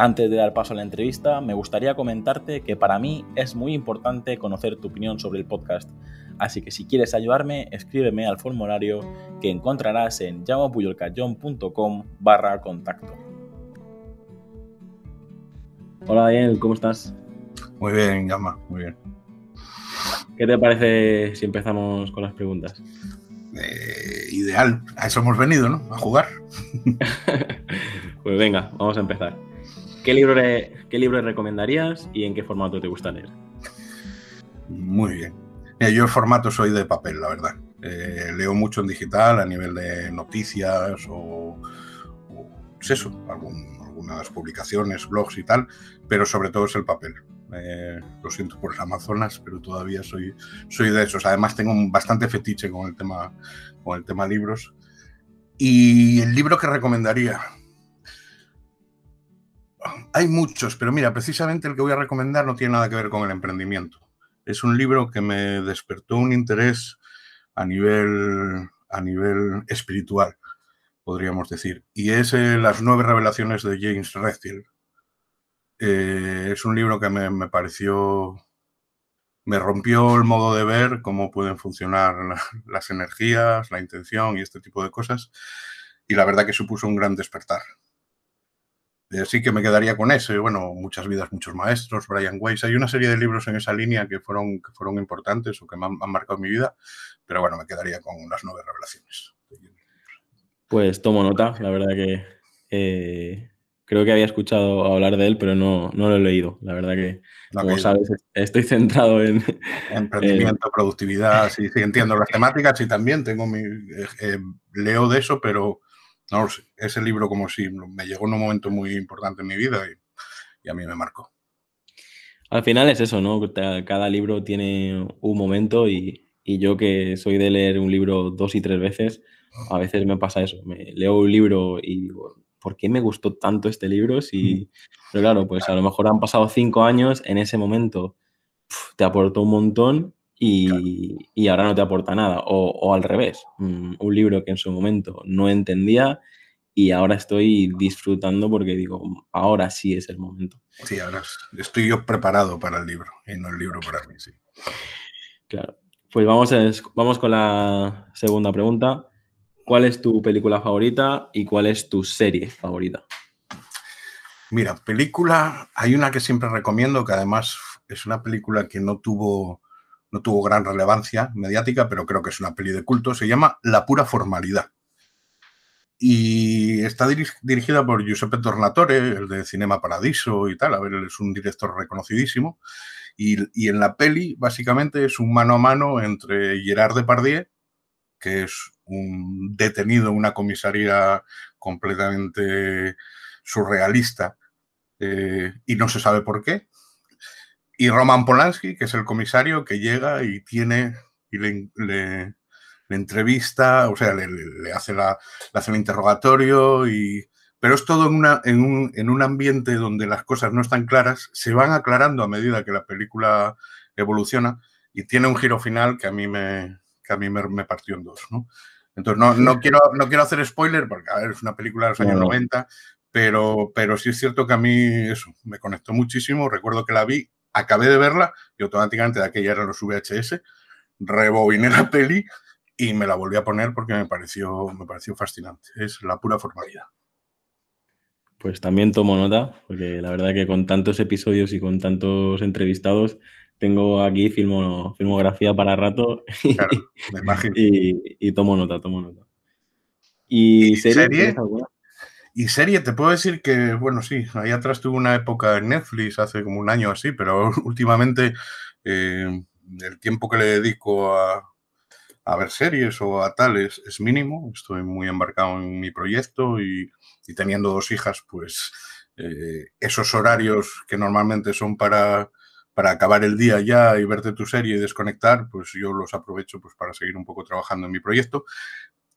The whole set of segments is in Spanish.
Antes de dar paso a la entrevista, me gustaría comentarte que para mí es muy importante conocer tu opinión sobre el podcast, así que si quieres ayudarme, escríbeme al formulario que encontrarás en llamapuyolcayón.com barra contacto. Hola Daniel, ¿cómo estás? Muy bien, Llama, muy bien. ¿Qué te parece si empezamos con las preguntas? Eh, ideal, a eso hemos venido, ¿no? A jugar. pues venga, vamos a empezar. ¿Qué libro, ¿Qué libro recomendarías y en qué formato te gusta leer? Muy bien. yo el formato soy de papel, la verdad. Eh, leo mucho en digital a nivel de noticias o, pues eso, algunas publicaciones, blogs y tal, pero sobre todo es el papel. Eh, lo siento por el Amazonas, pero todavía soy, soy de esos. Además tengo un bastante fetiche con el tema, con el tema libros. Y el libro que recomendaría, hay muchos, pero mira, precisamente el que voy a recomendar no tiene nada que ver con el emprendimiento. Es un libro que me despertó un interés a nivel, a nivel espiritual, podríamos decir. Y es eh, Las nueve revelaciones de James Redfield. Eh, es un libro que me, me, pareció, me rompió el modo de ver cómo pueden funcionar las energías, la intención y este tipo de cosas. Y la verdad que supuso un gran despertar. Así que me quedaría con ese. Bueno, Muchas vidas, muchos maestros, Brian Weiss. Hay una serie de libros en esa línea que fueron, que fueron importantes o que me han, marcado mi vida, pero bueno, me quedaría con las nueve revelaciones. Pues tomo nota, la verdad que eh, creo que había escuchado hablar de él, pero no, no lo he leído. La verdad que, como sabes, estoy centrado en... Emprendimiento, productividad, sí, sí, entiendo las temáticas y también tengo mi... Eh, eh, leo de eso, pero no lo sé, ese libro como si me llegó en un momento muy importante en mi vida y, a mí me marcó. Al final es eso, ¿no? Cada libro tiene un momento y, yo que soy de leer un libro dos y tres veces, a veces me pasa eso. Me leo un libro y digo, ¿por qué me gustó tanto este libro? Si, pero claro, pues a lo mejor han pasado cinco años, en ese momento te aportó un montón y, ahora no te aporta nada. O, al revés, mm, un libro que en su momento no entendía y ahora estoy disfrutando porque digo, ahora sí es el momento. Sí, ahora estoy yo preparado para el libro y no el libro para mí, sí. Claro. Pues vamos, vamos con la segunda pregunta. ¿Cuál es tu película favorita y cuál es tu serie favorita? Mira, película, hay una que siempre recomiendo, que además es una película que no tuvo no tuvo gran relevancia mediática, pero creo que es una peli de culto, se llama La pura formalidad. Y está dirigida por Giuseppe Tornatore, el de Cinema Paradiso y tal, a ver, él es un director reconocidísimo. Y, en la peli, básicamente, es un mano a mano entre Gerard Depardieu, que es un detenido en una comisaría completamente surrealista eh, y no se sabe por qué, y Roman Polanski, que es el comisario que llega y tiene y le, entrevista, o sea, le, hace la, hace el interrogatorio y pero es todo en, una, en, un, en, un, ambiente donde las cosas no están claras, se van aclarando a medida que la película evoluciona y tiene un giro final que a mí me, que a mí me, partió en dos. ¿no? Entonces, no, no, quiero, no quiero hacer spoiler porque a ver, es una película de los años 90, pero, pero sí es cierto que a mí eso me conectó muchísimo. Recuerdo que la vi acabé de verla y automáticamente de aquella eran los VHS, rebobiné la peli y me la volví a poner porque me pareció, me pareció fascinante. Es la pura formalidad. Pues también tomo nota, porque la verdad que con tantos episodios y con tantos entrevistados, tengo aquí filmo, filmografía para rato y, tomo nota, tomo nota. ¿Y, serie? Y serie, te puedo decir que, bueno, sí, ahí atrás tuve una época en Netflix hace como un año así, pero últimamente eh, el tiempo que le dedico a, ver series o a tales es mínimo. Estoy muy embarcado en mi proyecto y, teniendo dos hijas, pues eh, esos horarios que normalmente son para, para acabar el día ya y verte tu serie y desconectar, pues yo los aprovecho pues para seguir un poco trabajando en mi proyecto.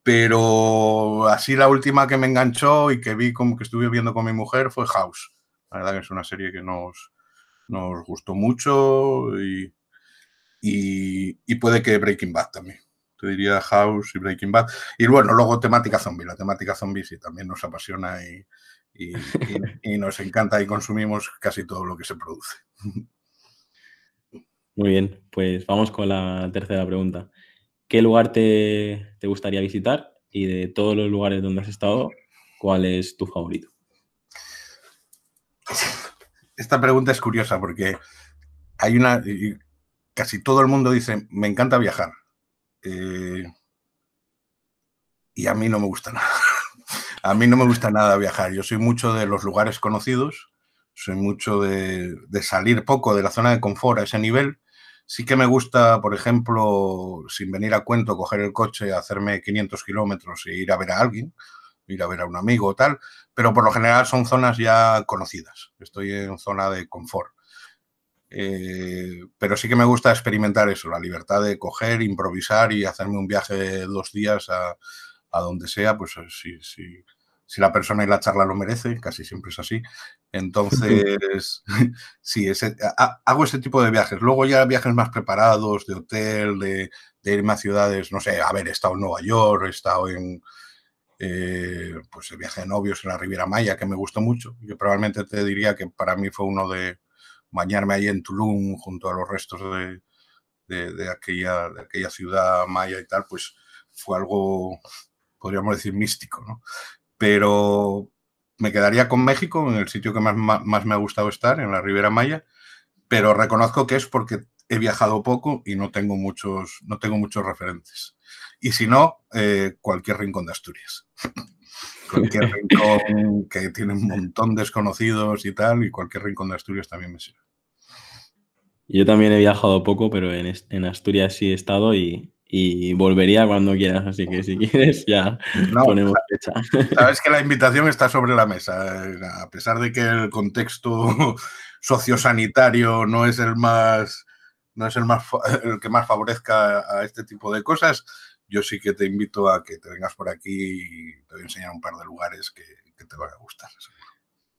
Pero así la última que me enganchó y que vi como que estuve viendo con mi mujer fue House. La verdad que es una serie que nos, nos gustó mucho y, y, puede que Breaking Bad también. Te diría House y Breaking Bad. Y bueno, luego temática zombie. La temática zombie sí también nos apasiona y, y, nos encanta y consumimos casi todo lo que se produce. Muy bien, pues vamos con la tercera pregunta. ¿Qué lugar te, te gustaría visitar? Y de todos los lugares donde has estado, ¿cuál es tu favorito? Esta pregunta es curiosa porque hay una. Casi todo el mundo dice: Me encanta viajar. Eh, y a mí no me gusta nada. A mí no me gusta nada viajar. Yo soy mucho de los lugares conocidos, soy mucho de, salir poco de la zona de confort a ese nivel. Sí que me gusta, por ejemplo, sin venir a cuento, coger el coche, hacerme 500 kilómetros e ir a ver a alguien, ir a ver a un amigo o tal, pero por lo general son zonas ya conocidas. Estoy en zona de confort. Eh, pero sí que me gusta experimentar eso, la libertad de coger, improvisar y hacerme un viaje de dos días a, a donde sea, pues eh, si, si, si, la persona y la charla lo merece, casi siempre es así. Entonces, sí, ese, hago ese tipo de viajes. Luego ya viajes más preparados, de hotel, de, de irme a ciudades, no sé, he estado en Nueva York, he estado en, eh, pues el viaje de novios en la Riviera Maya, que me gustó mucho. Yo probablemente te diría que para mí fue uno de bañarme ahí en Tulum junto a los restos de, de, de, aquella, de aquella ciudad maya y tal, pues fue algo podríamos decir místico, ¿no? Pero me quedaría con México, en el sitio que más, más, me ha gustado estar, en la Ribera Maya, pero reconozco que es porque he viajado poco y no tengo muchos, no tengo muchos referentes. Y si no, eh, cualquier rincón de Asturias. cualquier rincón que tiene un montón de desconocidos y tal, y cualquier rincón de Asturias también me sirve. Yo también he viajado poco, pero en, en Asturias sí he estado y, y volvería cuando quieras, así que si quieres ya ponemos fecha. Sabes que la invitación está sobre la mesa, a pesar de que el contexto sociosanitario no es el más no es el más el que más favorezca a este tipo de cosas, yo sí que te invito a que te vengas por aquí y te voy a enseñar un par de lugares que, te van a gustar.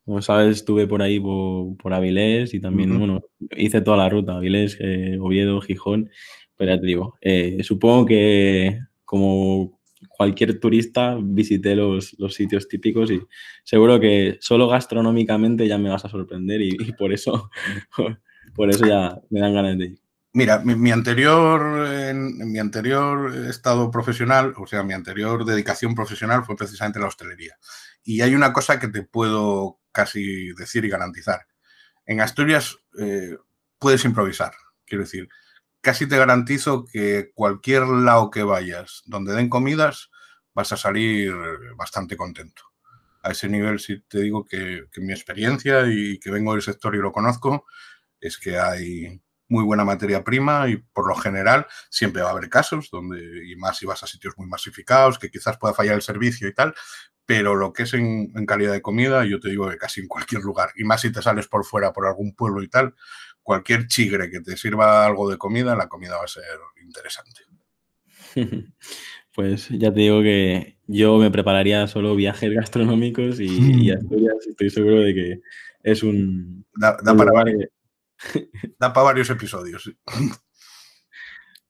Como sabes, estuve por ahí por, Avilés y también, bueno, hice toda la ruta, Avilés, eh, Oviedo, Gijón, eh, supongo que como cualquier turista visité los, los, sitios típicos y seguro que solo gastronómicamente ya me vas a sorprender y, por eso por eso ya me dan ganas de ir. Mira, mi, anterior, mi anterior estado profesional, o sea, mi anterior dedicación profesional fue precisamente la hostelería. Y hay una cosa que te puedo casi decir y garantizar. En Asturias eh, puedes improvisar, quiero decir, casi te garantizo que cualquier lado que vayas donde den comidas vas a salir bastante contento. A ese nivel sí te digo que, mi experiencia y que vengo del sector y lo conozco es que hay muy buena materia prima y por lo general siempre va a haber casos donde, y más si vas a sitios muy masificados, que quizás pueda fallar el servicio y tal, pero lo que es en, en calidad de comida, yo te digo que casi en cualquier lugar, y más si te sales por fuera, por algún pueblo y tal, cualquier chigre que te sirva algo de comida, la comida va a ser interesante. Pues ya te digo que yo me prepararía solo viajes gastronómicos y, estoy seguro de que es un... Da, para, varios, da para varios episodios.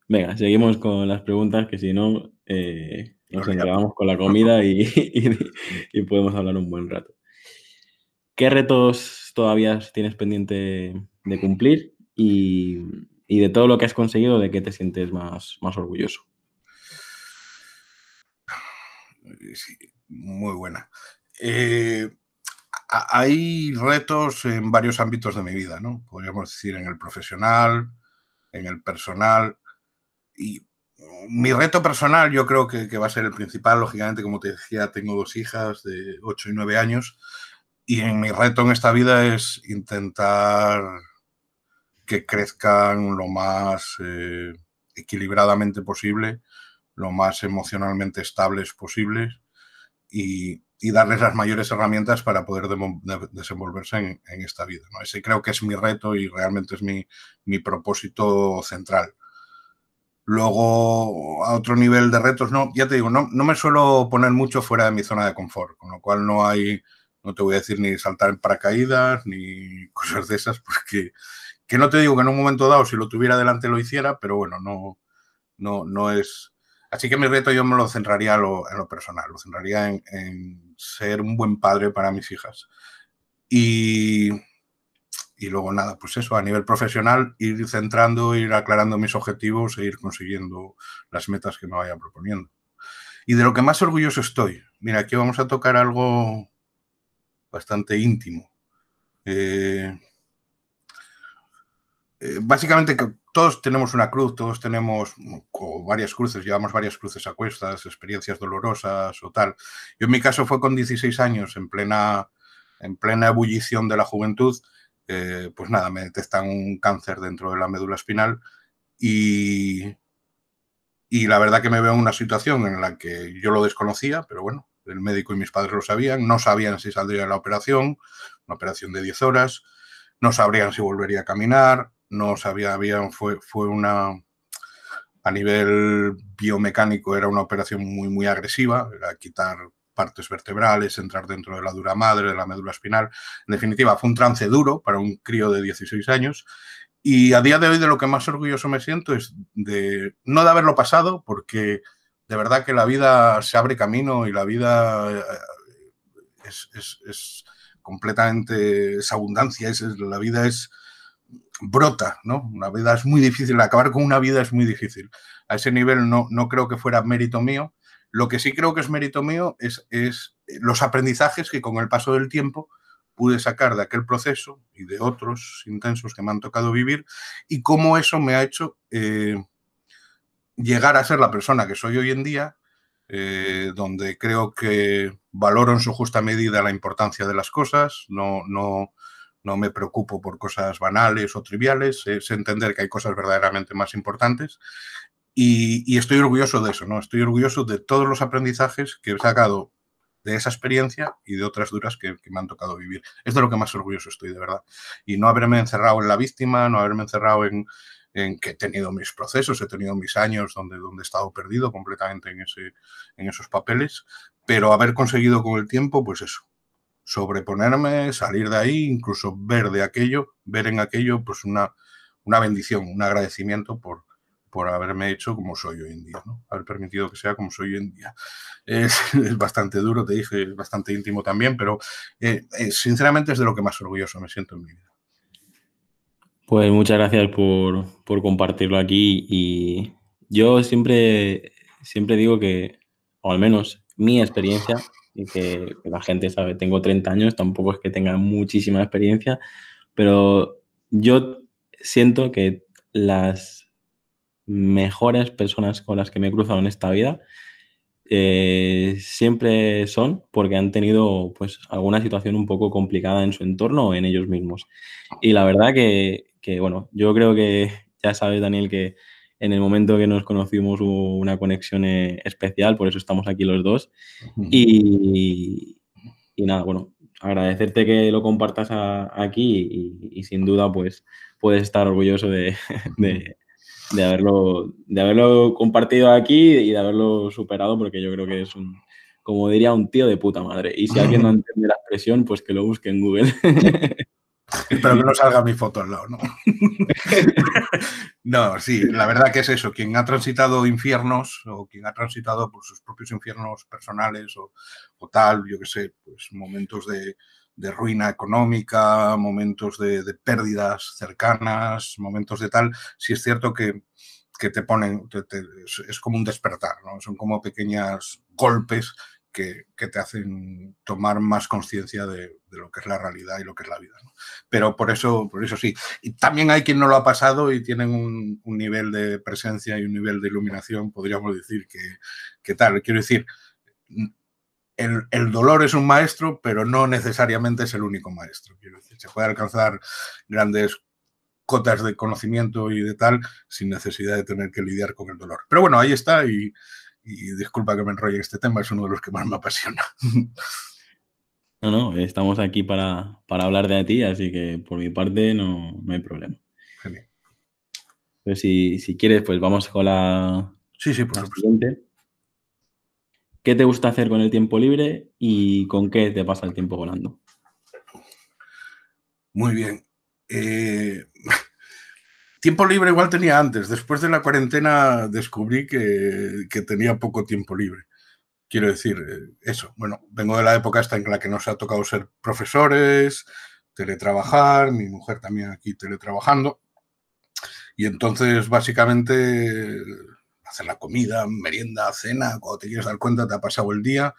Venga, seguimos con las preguntas, que si no, eh, nos encargamos con la comida y, y, podemos hablar un buen rato. ¿Qué retos todavía tienes pendiente de cumplir y, de todo lo que has conseguido, ¿de qué te sientes más, más orgulloso? muy buena. Eh, hay retos en varios ámbitos de mi vida, ¿no? Podríamos decir en el profesional, en el personal. Y mi reto personal yo creo que, que, va a ser el principal, lógicamente, como te decía, tengo dos hijas de 8 y 9 años. Y en mi reto en esta vida es intentar que crezcan lo más eh, equilibradamente posible, lo más emocionalmente estables posibles y, darles las mayores herramientas para poder desenvolverse en, esta vida. ¿no? Ese creo que es mi reto y realmente es mi, mi propósito central. Luego, a otro nivel de retos, no, ya te digo, no, no me suelo poner mucho fuera de mi zona de confort, con lo cual no hay, no te voy a decir ni saltar en paracaídas ni cosas de esas, porque que no te digo que en un momento dado, si lo tuviera delante, lo hiciera, pero bueno, no, no, no es. Así que mi reto yo me lo centraría en lo, personal, lo centraría en, ser un buen padre para mis hijas. Y, y luego nada, pues eso, a nivel profesional, ir centrando, ir aclarando mis objetivos e ir consiguiendo las metas que me vaya proponiendo. Y de lo que más orgulloso estoy, mira, aquí vamos a tocar algo bastante íntimo. Eh, eh, básicamente todos tenemos una cruz, todos tenemos varias cruces, llevamos varias cruces a cuestas, experiencias dolorosas o tal. Yo en mi caso fue con 16 años, en plena, en plena ebullición de la juventud, eh, pues nada, me detectan un cáncer dentro de la médula espinal y, y la verdad que me veo en una situación en la que yo lo desconocía, pero bueno, el médico y mis padres lo sabían, no sabían si saldría la operación, una operación de 10 horas, no sabrían si volvería a caminar, no sabía, había, fue, fue una, a nivel biomecánico era una operación muy, muy agresiva, era quitar partes vertebrales, entrar dentro de la dura madre, de la médula espinal. En definitiva, fue un trance duro para un crío de 16 años. Y a día de hoy de lo que más orgulloso me siento es de no de haberlo pasado, porque de verdad que la vida se abre camino y la vida eh, es, es, completamente, es abundancia, es, la vida es brota, ¿no? Una vida es muy difícil, acabar con una vida es muy difícil. A ese nivel no, no creo que fuera mérito mío. Lo que sí creo que es mérito mío es, es los aprendizajes que con el paso del tiempo pude sacar de aquel proceso y de otros intensos que me han tocado vivir y cómo eso me ha hecho eh, llegar a ser la persona que soy hoy en día, eh, donde creo que valoro en su justa medida la importancia de las cosas, no, no, no me preocupo por cosas banales o triviales, es entender que hay cosas verdaderamente más importantes y, estoy orgulloso de eso, ¿no? Estoy orgulloso de todos los aprendizajes que he sacado de esa experiencia y de otras duras que, me han tocado vivir. Es de lo que más orgulloso estoy, de verdad. Y no haberme encerrado en la víctima, no haberme encerrado en, que he tenido mis procesos, he tenido mis años donde, donde he estado perdido completamente en esos papeles, pero haber conseguido con el tiempo, pues eso, sobreponerme, salir de ahí, incluso ver de aquello, ver en aquello, pues una, una bendición, un agradecimiento por, por haberme hecho como soy hoy en día, ¿no? haber permitido que sea como soy hoy en día. Es, bastante duro, te dije, es bastante íntimo también, pero eh, eh, sinceramente es de lo que más orgulloso me siento en mi vida. Pues muchas gracias por, por compartirlo aquí y yo siempre, siempre digo que, o al menos mi experiencia, y que, la gente sabe, tengo 30 años, tampoco es que tenga muchísima experiencia, pero yo siento que las mejores personas con las que me he cruzado en esta vida eh, siempre son porque han tenido pues alguna situación un poco complicada en su entorno o en ellos mismos. Y la verdad que, que bueno, yo creo que ya sabes, Daniel, que en el momento que nos conocimos hubo una conexión eh, especial, por eso estamos aquí los dos. Y, nada, bueno, agradecerte que lo compartas aquí y, sin duda pues puedes estar orgulloso de, haberlo, de haberlo compartido aquí y de haberlo superado porque yo creo que es un, como diría, un tío de puta madre. Y si alguien no entiende la expresión, pues que lo busque en Google. Espero que no salga mi foto al lado, ¿no? no, sí, la verdad que es eso. Quien ha transitado infiernos o quien ha transitado por sus propios infiernos personales o, tal, yo qué sé, pues momentos de, ruina económica, momentos de, pérdidas cercanas, momentos de tal, sí es cierto que, te ponen, es, como un despertar, ¿no? Son como pequeños golpes que, te hacen tomar más conciencia de, lo que es la realidad y lo que es la vida. Pero por eso, por eso sí. Y también hay quien no lo ha pasado y tienen un, nivel de presencia y un nivel de iluminación, podríamos decir, que, tal. Quiero decir, el, dolor es un maestro, pero no necesariamente es el único maestro. Se puede alcanzar grandes cotas de conocimiento y de tal sin necesidad de tener que lidiar con el dolor. Pero bueno, ahí está y, y disculpa que me enrolle este tema, es uno de los que más me apasiona. No, no, estamos aquí para, hablar de ti, así que por mi parte no, hay problema. Genial. Pues si, quieres, pues vamos con la, sí, sí, por siguiente. ¿Qué te gusta hacer con el tiempo libre y con qué te pasa el tiempo volando? Muy bien. Eh, tiempo libre igual tenía antes. Después de la cuarentena descubrí que, tenía poco tiempo libre. Quiero decir, eh, eso. Bueno, vengo de la época esta en la que nos ha tocado ser profesores, teletrabajar, mi mujer también aquí teletrabajando. Y entonces, básicamente, hacer la comida, merienda, cena, cuando te quieres dar cuenta te ha pasado el día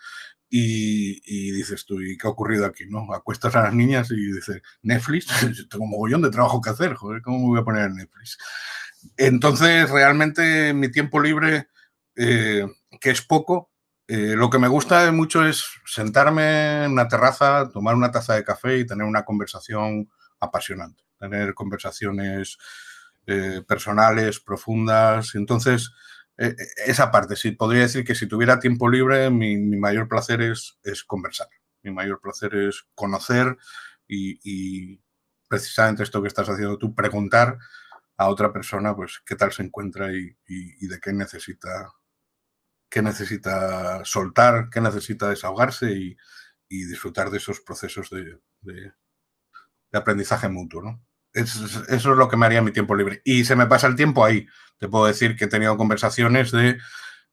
y, dices tú, ¿y qué ha ocurrido aquí? ¿no? Acuestas a las niñas y dices, Netflix, tengo un mogollón de trabajo que hacer, joder, ¿cómo me voy a poner en Netflix? Entonces, realmente mi tiempo libre, eh, que es poco, eh, lo que me gusta mucho es sentarme en una terraza, tomar una taza de café y tener una conversación apasionante, tener conversaciones eh, personales, profundas. Entonces, eh, eh, esa parte, sí, podría decir que si tuviera tiempo libre, mi, mayor placer es, es, conversar. Mi mayor placer es conocer y, precisamente esto que estás haciendo tú, preguntar a otra persona, pues, qué tal se encuentra y, de qué necesita, qué necesita soltar, qué necesita desahogarse y, disfrutar de esos procesos de, de aprendizaje mutuo, ¿no? Eso es lo que me haría mi tiempo libre. Y se me pasa el tiempo ahí. Te puedo decir que he tenido conversaciones de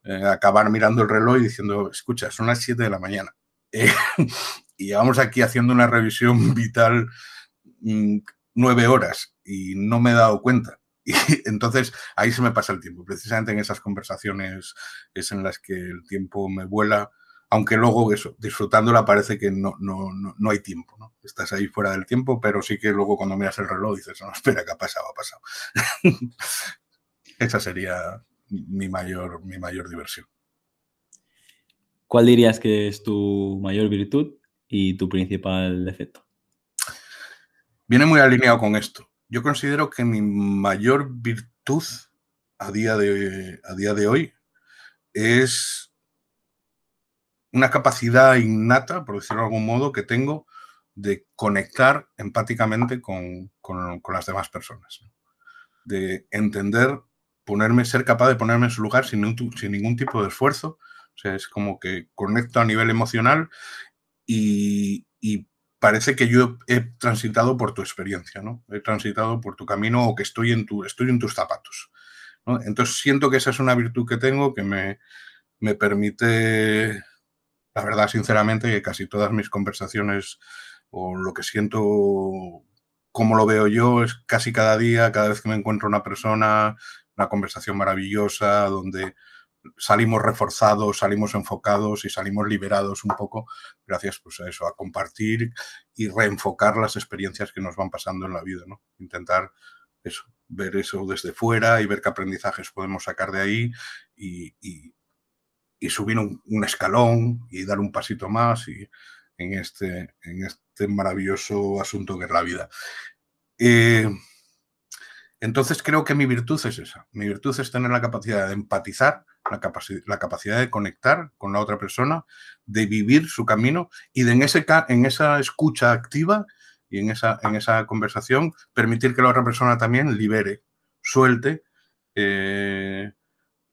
eh, acabar mirando el reloj y diciendo, escucha, son las 7 de la mañana. Eh, y vamos aquí haciendo una revisión vital mm, nueve horas y no me he dado cuenta. Y entonces ahí se me pasa el tiempo. Precisamente en esas conversaciones es en las que el tiempo me vuela aunque luego eso, disfrutándola parece que no, no, no, hay tiempo, ¿no? Estás ahí fuera del tiempo, pero sí que luego cuando miras el reloj dices, no, espera, ¿qué ha pasado? Ha pasado. Esa sería mi mayor, mi mayor diversión. ¿Cuál dirías que es tu mayor virtud y tu principal defecto? Viene muy alineado con esto. Yo considero que mi mayor virtud a día de, a día de hoy es una capacidad innata, por decirlo de algún modo, que tengo de conectar empáticamente con, las demás personas. De entender, ponerme, ser capaz de ponerme en su lugar sin, sin ningún tipo de esfuerzo. O sea, es como que conecto a nivel emocional y, parece que yo he transitado por tu experiencia, ¿no? He transitado por tu camino o que estoy en, tu, estoy en tus zapatos. Entonces siento que esa es una virtud que tengo que me, me permite la verdad, sinceramente, que casi todas mis conversaciones o lo que siento, como lo veo yo, es casi cada día, cada vez que me encuentro una persona, una conversación maravillosa, donde salimos reforzados, salimos enfocados y salimos liberados un poco gracias pues, a eso, a compartir y reenfocar las experiencias que nos van pasando en la vida, ¿no? Intentar eso, ver eso desde fuera y ver qué aprendizajes podemos sacar de ahí y, y subir un, escalón y dar un pasito más y en, este, en este maravilloso asunto que es la vida. Eh, entonces creo que mi virtud es esa. Mi virtud es tener la capacidad de empatizar, la, la capacidad de conectar con la otra persona, de vivir su camino y de en, ese, en esa escucha activa y en esa, en esa conversación permitir que la otra persona también libere, suelte eh,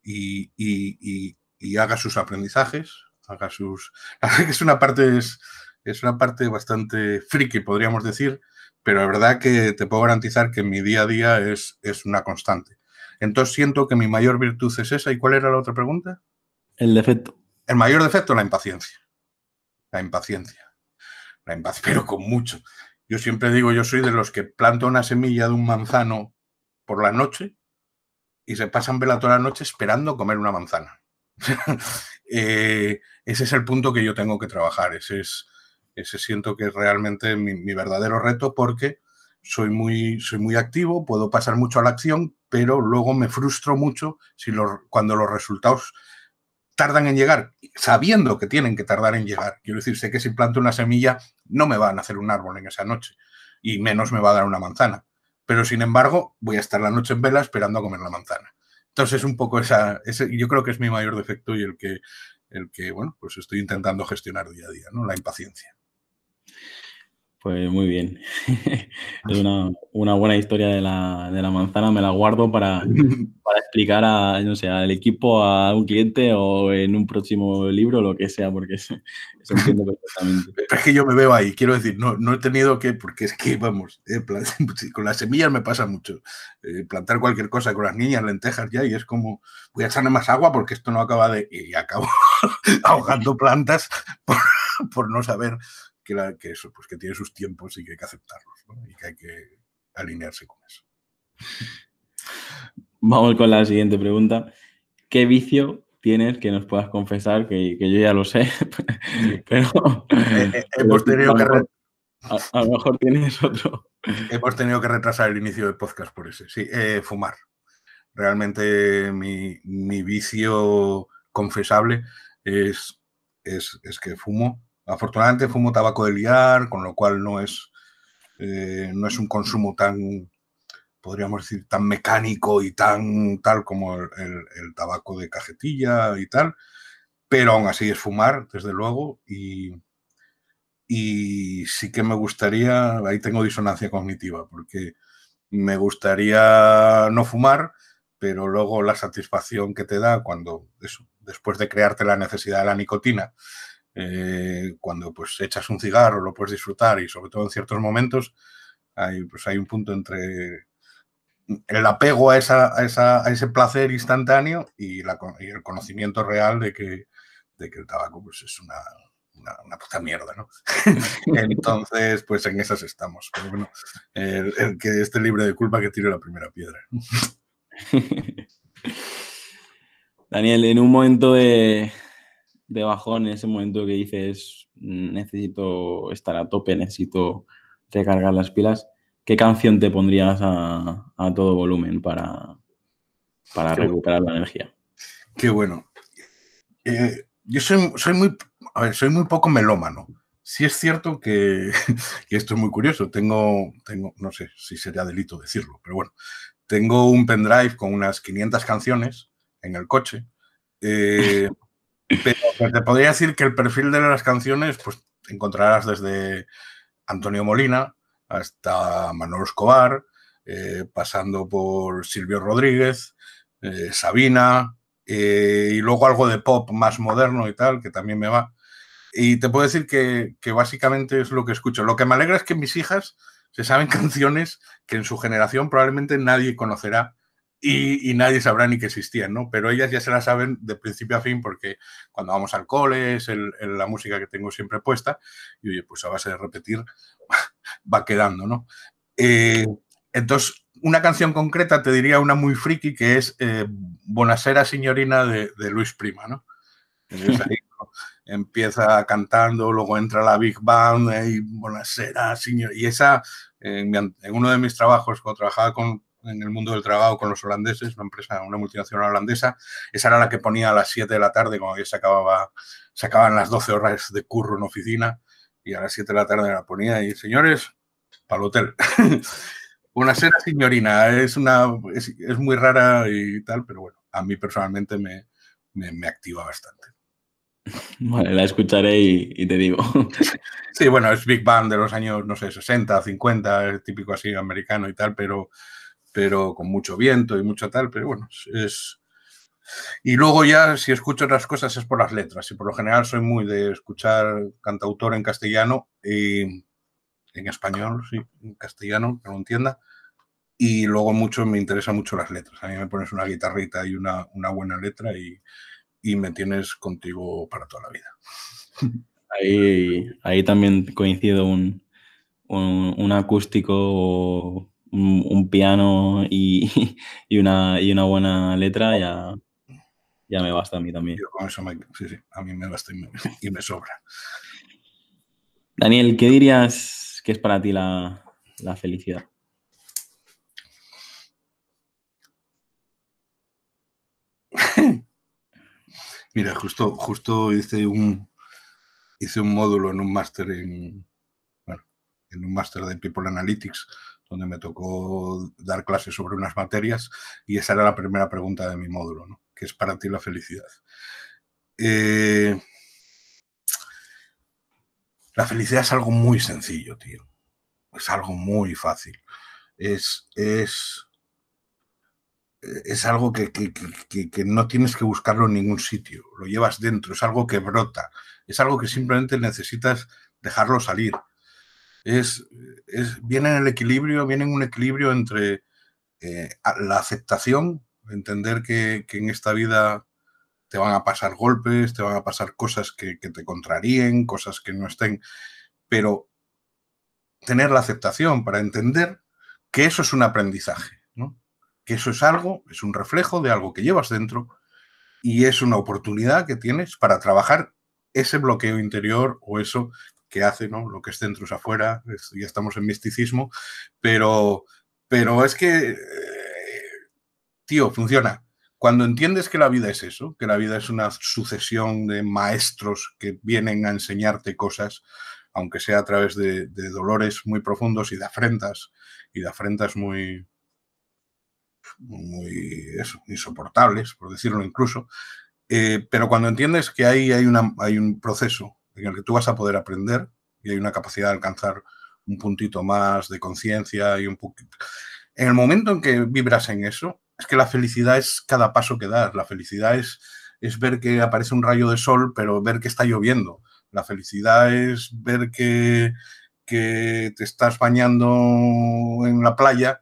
y, y, y haga sus aprendizajes, haga sus... es una parte, es, es una parte bastante friki, podríamos decir, pero la verdad que te puedo garantizar que mi día a día es, es una constante. Entonces siento que mi mayor virtud es esa. ¿Y cuál era la otra pregunta? El defecto. El mayor defecto, la impaciencia. La impaciencia. La impaciencia, pero con mucho. Yo siempre digo, yo soy de los que planto una semilla de un manzano por la noche y se pasan vela toda la noche esperando comer una manzana. Eh, ese es el punto que yo tengo que trabajar. Ese es, ese siento que es realmente mi, verdadero reto porque soy muy, soy muy activo, puedo pasar mucho a la acción, pero luego me frustro mucho si cuando los resultados tardan en llegar, sabiendo que tienen que tardar en llegar. Quiero decir, sé que si planto una semilla no me va a nacer un árbol en esa noche y menos me va a dar una manzana. Pero sin embargo, voy a estar la noche en vela esperando a comer la manzana. Entonces, un poco esa, ese, yo creo que es mi mayor defecto y el que, el que, bueno, pues estoy intentando gestionar día a día, ¿no? La impaciencia. Pues muy bien. es una, buena historia de la, manzana, me la guardo para, para, explicar a, no sé, al equipo, a un cliente o en un próximo libro, lo que sea, porque se, entiende perfectamente. Es que yo me veo ahí, quiero decir, no, no he tenido que, porque es que, vamos, eh, con las semillas me pasa mucho. Eh, plantar cualquier cosa con las niñas, lentejas ya, y es como, voy a echarle más agua porque esto no acaba de... Y acabo ahogando plantas por no saber que, eso, pues que tiene sus tiempos y que hay que aceptarlos, y que hay que alinearse con eso. Vamos con la siguiente pregunta. ¿Qué vicio tienes que nos puedas confesar? Que, yo ya lo sé, pero... Eh, eh, hemos tenido que... A, lo mejor tienes otro. Hemos tenido que retrasar el inicio del podcast por ese. Sí, eh, fumar. Realmente mi, vicio confesable es, es, es, que fumo Afortunadamente fumo tabaco de liar, con lo cual no es, eh, no es un consumo tan, podríamos decir, tan mecánico y tan tal como el, tabaco de cajetilla y tal, pero aún así es fumar, desde luego, y, y sí que me gustaría, ahí tengo disonancia cognitiva, porque me gustaría no fumar, pero luego la satisfacción que te da cuando, eso, después de crearte la necesidad de la nicotina, eh, cuando pues echas un cigarro lo puedes disfrutar y sobre todo en ciertos momentos hay, pues, hay un punto entre el apego a, esa, a, ese placer instantáneo y, el conocimiento real de que, de que el tabaco pues, es una, una, puta mierda, ¿no? Entonces, pues en esas estamos. El, que esté libre de culpa que tire la primera piedra. Daniel, en un momento de, de bajón en ese momento que dices necesito estar a tope, necesito recargar las pilas, ¿qué canción te pondrías a, todo volumen para, para recuperar la energía? Qué bueno. Eh, yo soy, soy, muy, soy muy poco melómano. Sí es cierto que, esto es muy curioso. Tengo, tengo, no sé si sería delito decirlo, pero bueno, tengo un pendrive con unas 500 canciones en el coche. Eh, pero te podría decir que el perfil de las canciones, pues encontrarás desde Antonio Molina hasta Manuel Escobar, eh, pasando por Silvio Rodríguez, eh, Sabina, eh, y luego algo de pop más moderno y tal, que también me va. Y te puedo decir que, que, básicamente es lo que escucho. Lo que me alegra es que mis hijas se saben canciones que en su generación probablemente nadie conocerá y, nadie sabrá ni que existían, ¿no? Pero ellas ya se la saben de principio a fin porque cuando vamos al cole es la música que tengo siempre puesta y oye, pues a base de repetir va quedando, ¿no? Eh, entonces, una canción concreta te diría una muy friki que es eh, Bonasera Signorina de, Luis Prima, ¿no? empieza cantando, luego entra la Big Band y Bonasera Signorina. Y esa, en, en uno de mis trabajos, cuando trabajaba con, en el mundo del trabajo con los holandeses, una empresa, una multinacional holandesa. Esa era la que ponía a las 7 de la tarde, cuando ya se, acababa, se acababan las 12 horas de curro en oficina, y a las 7 de la tarde la ponía y, señores, para el hotel. una cena signorina, es, una, es, muy rara y tal, pero bueno, a mí personalmente me, me, activa bastante. Vale, la escucharé y, te digo. Sí, bueno, es Big Band de los años, no sé, 60, 50, típico así americano y tal, pero pero con mucho viento y mucho tal, pero bueno, es... Y luego ya, si escucho otras cosas es por las letras, y por lo general soy muy de escuchar cantautor en castellano y en español, sí, en castellano, que lo entienda, y luego mucho me interesan mucho las letras. A mí me pones una guitarrita y una, buena letra y, me tienes contigo para toda la vida. Ahí, ahí también coincido un, un, un acústico un, piano y, una, y una buena letra, ya, ya me basta a mí también. con eso sí, sí, a mí me basta y me, sobra. Daniel, ¿qué dirías que es para ti la, felicidad? Mira, justo, justo hice un hice un módulo en un máster en, en un máster de People Analytics donde me tocó dar clases sobre unas materias y esa era la primera pregunta de mi módulo, ¿no? ¿Qué es para ti la felicidad? Eh, La felicidad es algo muy sencillo, tío. Es algo muy fácil. Es, es, es algo que, que, no tienes que buscarlo en ningún sitio. Lo llevas dentro. Es algo que brota. Es algo que simplemente necesitas dejarlo salir. Es, viene en el equilibrio, viene en un equilibrio entre eh, la aceptación, entender que, en esta vida te van a pasar golpes, te van a pasar cosas que, te contraríen, cosas que no estén, pero tener la aceptación para entender que eso es un aprendizaje, ¿no? que eso es algo, es un reflejo de algo que llevas dentro y es una oportunidad que tienes para trabajar ese bloqueo interior o eso que hace, ¿no? Lo que es dentro es afuera, ya estamos en misticismo, pero, pero es que, eh, tío, funciona. Cuando entiendes que la vida es eso, que la vida es una sucesión de maestros que vienen a enseñarte cosas, aunque sea a través de, dolores muy profundos y de afrentas, y de afrentas muy, muy insoportables, por decirlo incluso, eh, pero cuando entiendes que ahí hay, una, hay un proceso en el que tú vas a poder aprender y hay una capacidad de alcanzar un puntito más de conciencia y un poquito... En el momento en que vibras en eso, es que la felicidad es cada paso que das. La felicidad es, es ver que aparece un rayo de sol, pero ver que está lloviendo. La felicidad es ver que, que te estás bañando en la playa.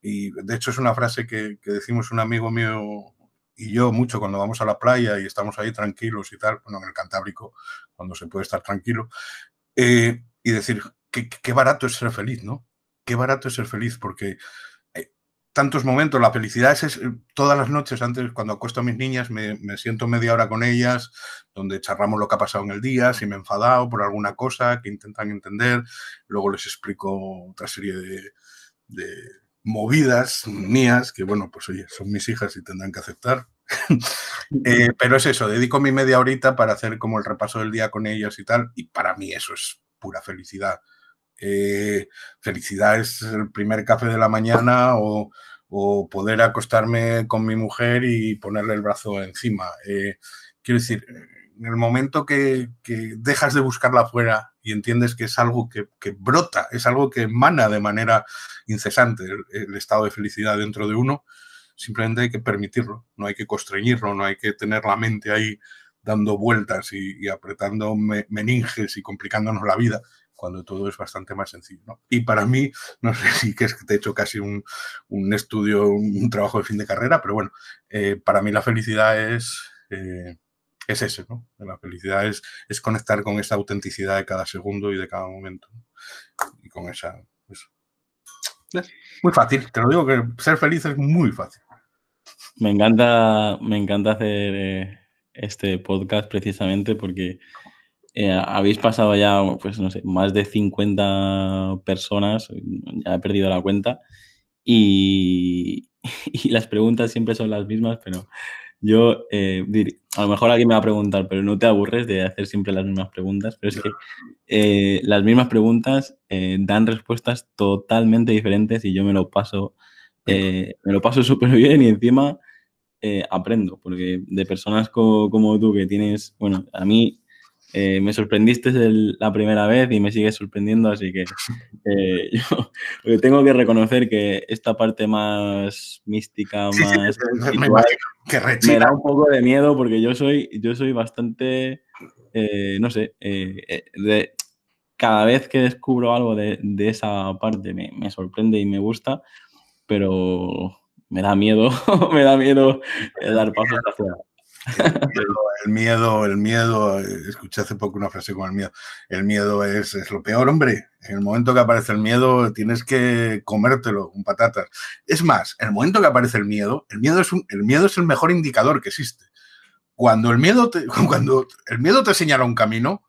Y de hecho es una frase que, que decimos un amigo mío y yo mucho cuando vamos a la playa y estamos ahí tranquilos y tal, bueno, en el Cantábrico, cuando se puede estar tranquilo, eh, y decir, qué, barato es ser feliz, ¿no? Qué barato es ser feliz, porque eh, tantos momentos, la felicidad es, eh, todas las noches, antes cuando acuesto a mis niñas, me, siento media hora con ellas, donde charramos lo que ha pasado en el día, si me he enfadado por alguna cosa que intentan entender, luego les explico otra serie de movidas mías, que bueno, pues oye, son mis hijas y tendrán que aceptar. Eh, pero es eso, dedico mi media horita para hacer como el repaso del día con ellas y tal, y para mí eso es pura felicidad. Eh, felicidad es el primer café de la mañana o, poder acostarme con mi mujer y ponerle el brazo encima. Eh, quiero decir, en el momento que, dejas de buscarla afuera y entiendes que es algo que, brota, es algo que emana de manera incesante el, estado de felicidad dentro de uno, simplemente hay que permitirlo, no hay que constreñirlo, no hay que tener la mente ahí dando vueltas y, apretando meninges y complicándonos la vida, cuando todo es bastante más sencillo. Y para mí, no sé si es que te he hecho casi un, estudio, un, trabajo de fin de carrera, pero bueno, eh, para mí la felicidad es... Eh, es ese, ¿no? La felicidad es, es, conectar con esa autenticidad de cada segundo y de cada momento. Y con esa. muy fácil, te lo digo que ser feliz es muy fácil. Me encanta, me encanta hacer eh, este podcast precisamente porque eh, habéis pasado ya, pues no sé, más de 50 personas, ya he perdido la cuenta, y, y las preguntas siempre son las mismas, pero yo, eh, a lo mejor alguien me va a preguntar, pero no te aburres de hacer siempre las mismas preguntas, pero es que eh, las mismas preguntas eh, dan respuestas totalmente diferentes y yo me lo paso, me lo paso súper bien y encima aprendo, porque de personas como tú que tienes, bueno, a mí eh, me sorprendiste la primera vez y me sigues sorprendiendo, así que eh, yo tengo que reconocer que esta parte más mística, más... me, da un poco de miedo porque yo soy, yo soy bastante, eh, no sé, de, cada vez que descubro algo de, de parte me, me, sorprende y me gusta, pero me da miedo, me da miedo dar pasos hacia, el miedo, el miedo, escuché hace poco una frase con el miedo, el miedo es, es, lo peor, hombre. En el momento que aparece el miedo tienes que comértelo con patatas. Es más, en el momento que aparece el miedo, el miedo es, el, miedo es el mejor indicador que existe. Cuando el, miedo te, cuando el miedo te señala un camino,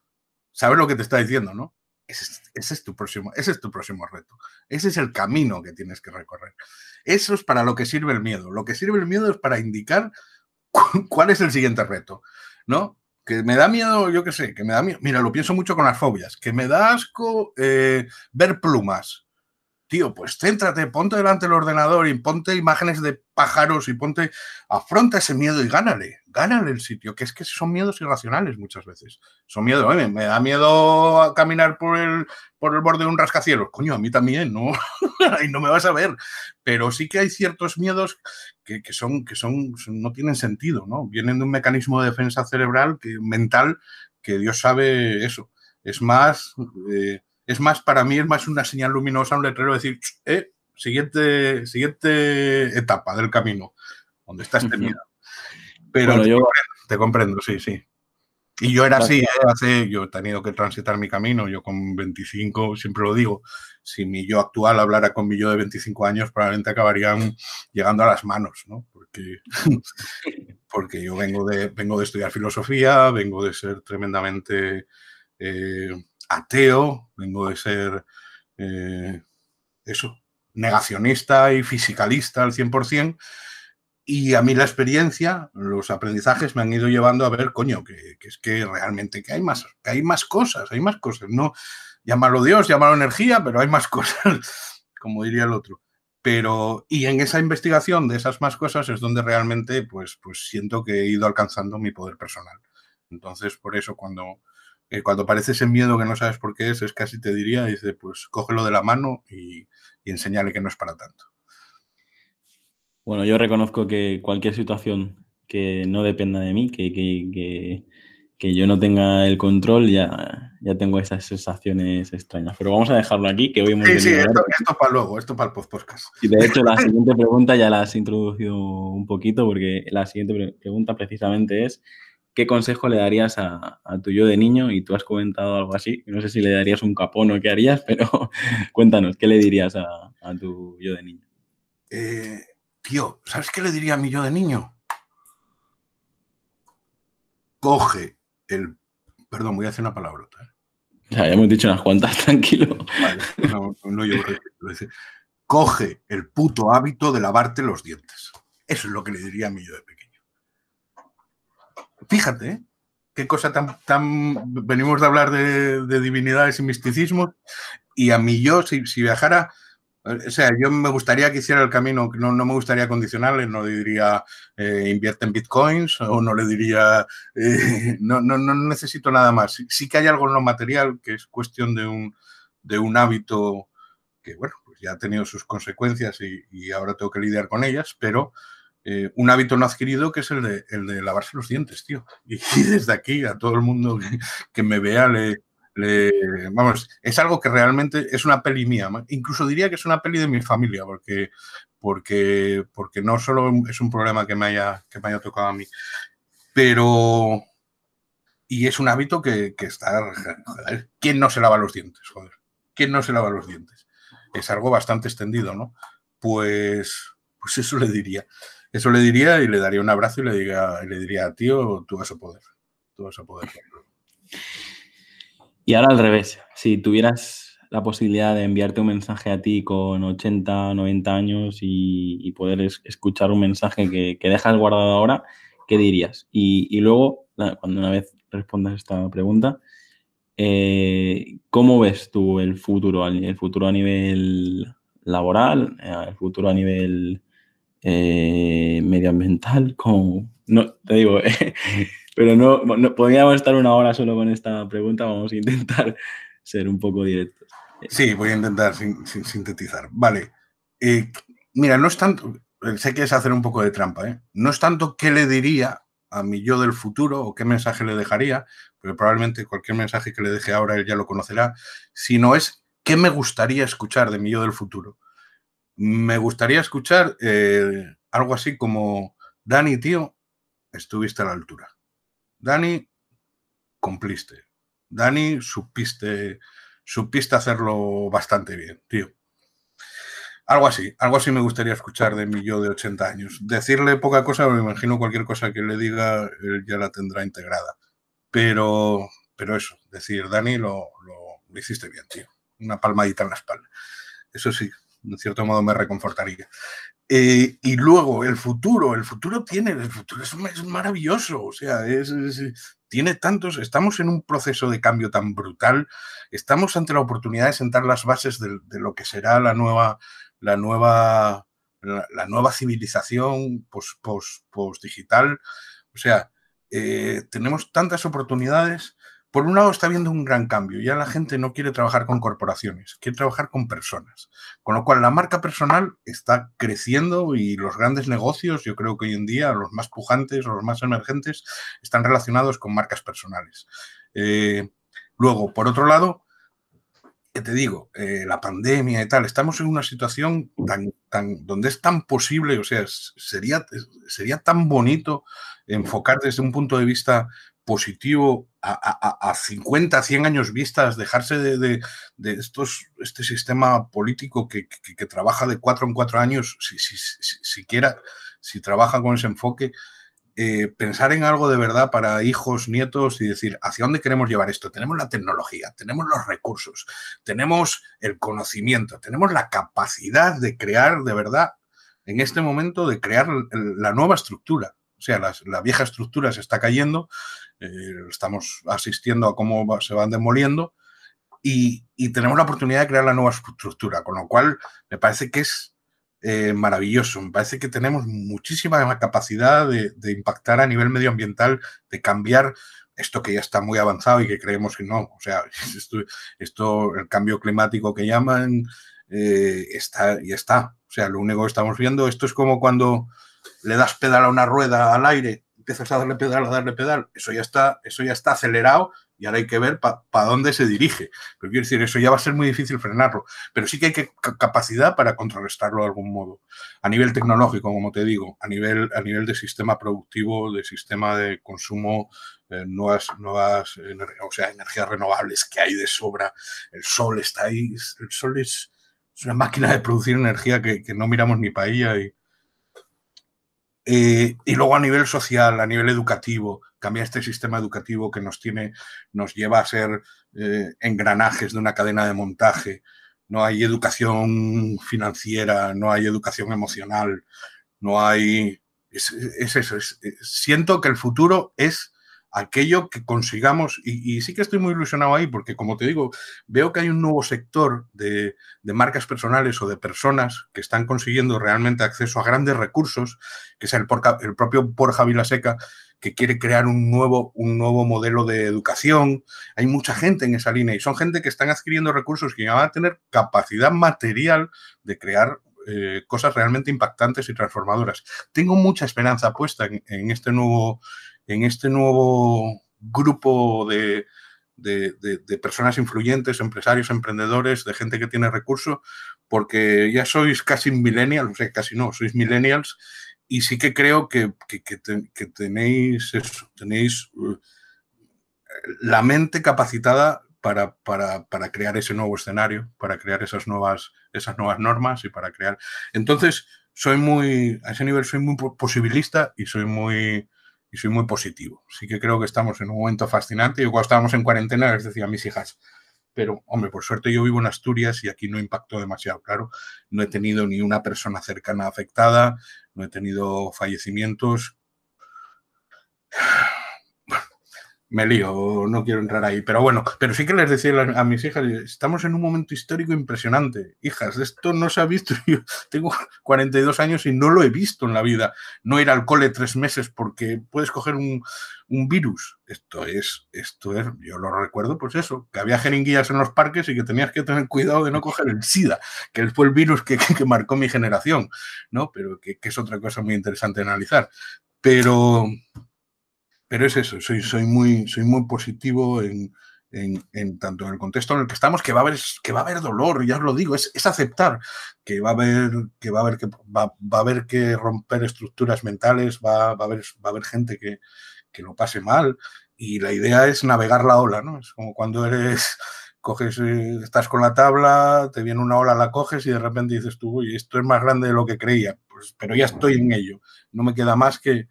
sabes lo que te está diciendo, ¿no? Ese, es tu próximo, ese es tu próximo reto. Ese es el camino que tienes que recorrer. Eso es para lo que sirve el miedo. Lo que sirve el miedo es para indicar ¿cuál es el siguiente reto? ¿No? Que me da miedo, yo qué sé, que me da miedo. Mira, lo pienso mucho con las fobias, que me da asco eh, ver plumas. Tío, pues céntrate, ponte delante del ordenador y ponte imágenes de pájaros y ponte, afronta ese miedo y gánale, gánale el sitio, que es que son miedos irracionales muchas veces. Son miedos, me da miedo caminar por el, por el borde de un rascacielos. Coño, a mí también, ¿no? y no me vas a ver. Pero sí que hay ciertos miedos que, son, que son, no tienen sentido, ¿no? Vienen de un mecanismo de defensa cerebral, que, mental, que Dios sabe eso. Es más... Eh, es más, para mí es más una señal luminosa, un letrero decir, eh, siguiente, siguiente etapa del camino, donde está este miedo. Pero te, comprendo, sí, sí. Y yo era así, ¿eh? yo he tenido que transitar mi camino, yo con 25, siempre lo digo, si mi yo actual hablara con mi yo de 25 años, probablemente acabarían llegando a las manos, ¿no? Porque, porque yo vengo de, vengo de estudiar filosofía, vengo de ser tremendamente eh, ateo, vengo de ser eh, eso, negacionista y fisicalista al 100%. Y a mí la experiencia, los aprendizajes me han ido llevando a ver, coño, que, es que realmente que hay más, que hay más cosas, hay más cosas. No llámalo Dios, llámalo energía, pero hay más cosas, como diría el otro. Pero, y en esa investigación de esas más cosas es donde realmente, pues, pues siento que he ido alcanzando mi poder personal. Entonces, por eso cuando, cuando aparece ese miedo que no sabes por qué es, es casi te diría, dice, pues cógelo de la mano y, y enseñale que no es para tanto. Bueno, yo reconozco que cualquier situación que no dependa de mí, que, que, que, yo no tenga el control, ya, ya tengo esas sensaciones extrañas. Pero vamos a dejarlo aquí, que hoy hemos... Sí, sí, esto, esto, para luego, esto para el podcast. Y de hecho, la siguiente pregunta ya la has introducido un poquito, porque la siguiente pregunta precisamente es ¿qué consejo le darías a, tu yo de niño? Y tú has comentado algo así, no sé si le darías un capón o qué harías, pero cuéntanos, ¿qué le dirías a, tu yo de niño? Eh, tío, ¿sabes qué le diría a mi yo de niño? Coge el... Perdón, voy a hacer una palabrota. ¿eh? Ya, ya hemos dicho unas cuantas, tranquilo. Vale, no, no yo Coge el puto hábito de lavarte los dientes. Eso es lo que le diría a mi yo de pequeño. Fíjate, ¿eh? qué cosa tan, tan... Venimos de hablar de, divinidades y misticismo y a mí yo, si, viajara... O sea, yo me gustaría que hiciera el camino, no, no me gustaría condicionarle, no le diría eh, invierte en bitcoins o no le diría eh, no, no, no, necesito nada más. Sí, que hay algo en lo material que es cuestión de un, de un hábito que, bueno, pues ya ha tenido sus consecuencias y ahora tengo que lidiar con ellas, pero eh, un hábito no adquirido que es el de, lavarse los dientes, tío. Y, desde aquí a todo el mundo que, me vea le, Vamos, es algo que realmente es una peli mía. Incluso diría que es una peli de mi familia, porque, porque, porque no solo es un problema que me, haya, que me haya tocado a mí, pero... Y es un hábito que, que está... ¿Quién no se lava los dientes? Joder. ¿Quién no se lava los dientes? Es algo bastante extendido, ¿no? Pues, pues eso le diría. Eso le diría y le daría un abrazo y le, diría, le diría, tío, tú vas a poder. Tú vas a poder. Y ahora al revés, si tuvieras la posibilidad de enviarte un mensaje a ti con 80, 90 años y, poder escuchar un mensaje que, dejas guardado ahora, ¿qué dirías? Y, luego, cuando una vez respondas esta pregunta, eh, ¿cómo ves tú el futuro? El futuro a nivel laboral, eh, el futuro a nivel eh, medioambiental, como, no, te digo, pero no, podríamos estar una hora solo con esta pregunta, vamos a intentar ser un poco directos. Sí, voy a intentar sintetizar. Vale, eh, mira, no es tanto, sé que es hacer un poco de trampa, ¿eh? no es tanto qué le diría a mi yo del futuro o qué mensaje le dejaría, porque probablemente cualquier mensaje que le deje ahora él ya lo conocerá, sino es qué me gustaría escuchar de mi yo del futuro. Me gustaría escuchar eh, algo así como, Dani, tío, estuviste a la altura. Dani, cumpliste. Dani, supiste, supiste hacerlo bastante bien, tío. Algo así, algo así me gustaría escuchar de mi yo de 80 años. Decirle poca cosa, me imagino cualquier cosa que le diga, él ya la tendrá integrada. Pero, pero eso, decir, Dani, lo, lo hiciste bien, tío. Una palmadita en la espalda. Eso sí, en cierto modo me reconfortaría. Eh, y luego el futuro, el futuro tiene, el futuro es, maravilloso, o sea, tiene tantos, estamos en un proceso de cambio tan brutal, estamos ante la oportunidad de sentar las bases de, lo que será la nueva, la nueva, la, nueva civilización post, post, post, digital. O sea, eh, tenemos tantas oportunidades por un lado está habiendo un gran cambio. Ya la gente no quiere trabajar con corporaciones, quiere trabajar con personas. Con lo cual la marca personal está creciendo y los grandes negocios, yo creo que hoy en día los más pujantes o los más emergentes, están relacionados con marcas personales. Eh, luego, por otro lado, ¿qué te digo? Eh, la pandemia y tal, estamos en una situación donde es tan posible, o sea, sería, sería tan bonito enfocar desde un punto de vista positivo a, 50, 100 años vistas, dejarse de, estos, este sistema político que, trabaja de cuatro en cuatro años, si, si, siquiera si trabaja con ese enfoque, eh, pensar en algo de verdad para hijos, nietos y decir, ¿hacia dónde queremos llevar esto? Tenemos la tecnología, tenemos los recursos, tenemos el conocimiento, tenemos la capacidad de crear de verdad, en este momento, de crear la nueva estructura. O sea, la vieja estructura se está cayendo eh, estamos asistiendo a cómo se van demoliendo y, tenemos la oportunidad de crear la nueva estructura, con lo cual me parece que es eh, maravilloso, me parece que tenemos muchísima capacidad de, impactar a nivel medioambiental, de cambiar esto que ya está muy avanzado y que creemos que no, o sea, esto, el cambio climático que llaman, eh, está y está. O sea, lo único que estamos viendo, esto es como cuando le das pedal a una rueda al aire empiezas a darle pedal, a darle pedal, eso ya está, eso ya está acelerado y ahora hay que ver para dónde se dirige. Pero quiero decir, eso ya va a ser muy difícil frenarlo, pero sí que hay que, capacidad para contrarrestarlo de algún modo. A nivel tecnológico, como te digo, a nivel, a nivel de sistema productivo, de sistema de consumo, eh, nuevas, nuevas o sea, energías renovables que hay de sobra. El sol está ahí, el sol es, una máquina de producir energía que, que no miramos ni para ella y, eh, y luego a nivel social, a nivel educativo, cambiar este sistema educativo que nos tiene, nos lleva a ser eh, engranajes de una cadena de montaje. No hay educación financiera, no hay educación emocional, no hay. Es, eso. siento que el futuro es aquello que consigamos, y, sí que estoy muy ilusionado ahí, porque como te digo, veo que hay un nuevo sector de, marcas personales o de personas que están consiguiendo realmente acceso a grandes recursos, que es el, el propio Borja Vilaseca, que quiere crear un nuevo, un nuevo modelo de educación. Hay mucha gente en esa línea y son gente que están adquiriendo recursos que van a tener capacidad material de crear eh, cosas realmente impactantes y transformadoras. Tengo mucha esperanza puesta en este nuevo en este nuevo grupo de, personas influyentes, empresarios, emprendedores, de gente que tiene recursos, porque ya sois casi millennials, o sea, casi no, sois millennials, y sí que creo que, tenéis tenéis uh, la mente capacitada para, para, crear ese nuevo escenario, para crear esas nuevas, esas nuevas normas y para crear. Entonces, soy muy, a ese nivel soy muy posibilista y soy muy, soy muy positivo. Sí que creo que estamos en un momento fascinante. Yo cuando estábamos en cuarentena les decía a mis hijas, pero hombre, por suerte yo vivo en Asturias y aquí no impactó demasiado, claro. No he tenido ni una persona cercana afectada, no he tenido fallecimientos me lío, no quiero entrar ahí, pero bueno, pero sí que les decía a mis hijas, estamos en un momento histórico impresionante, hijas, esto no se ha visto, yo tengo 42 años y no lo he visto en la vida, no ir al cole tres meses porque puedes coger un, virus, esto es, esto es, yo lo recuerdo, pues eso, que había jeringuillas en los parques y que tenías que tener cuidado de no coger el SIDA, que fue el virus que, marcó mi generación, ¿no? Pero que, que es otra cosa muy interesante de analizar. Pero, pero es eso, soy, soy, muy, soy muy positivo en, tanto en el contexto en el que estamos, que va a haber, que va a haber dolor, ya os lo digo, es, aceptar que va a haber que va a haber que va, a haber que romper estructuras mentales, va, a haber, va a haber gente que, que lo pase mal. Y la idea es navegar la ola, ¿no? Es como cuando eres, coges, eh, estás con la tabla, te viene una ola, la coges y de repente dices tú, uy, esto es más grande de lo que creía, pues, pero ya estoy en ello. No me queda más que,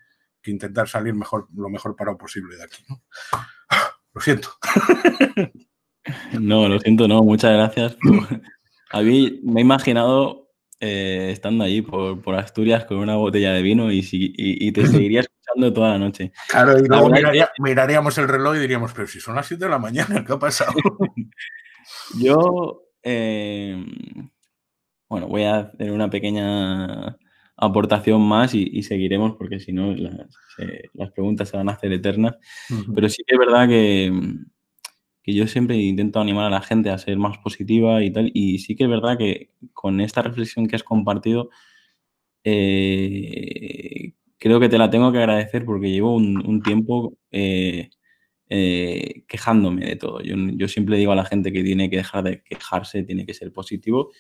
intentar salir mejor, lo mejor parado posible de aquí. Lo siento. No, lo siento, no, muchas gracias. A mí me he imaginado eh, estando allí por, Asturias con una botella de vino y, te seguiría escuchando toda la noche. Claro, y luego miraríamos el reloj y diríamos, pero si son las 7 de la mañana, ¿qué ha pasado? Yo, eh, bueno, voy a hacer una pequeña aportación más y, seguiremos porque si no las, preguntas se van a hacer eternas. Pero sí que es verdad que, que, yo siempre intento animar a la gente a ser más positiva y tal. Y sí que es verdad que con esta reflexión que has compartido, eh, creo que te la tengo que agradecer porque llevo un, tiempo eh, eh, quejándome de todo. Yo, yo siempre digo a la gente que tiene que dejar de quejarse, tiene que ser positivo.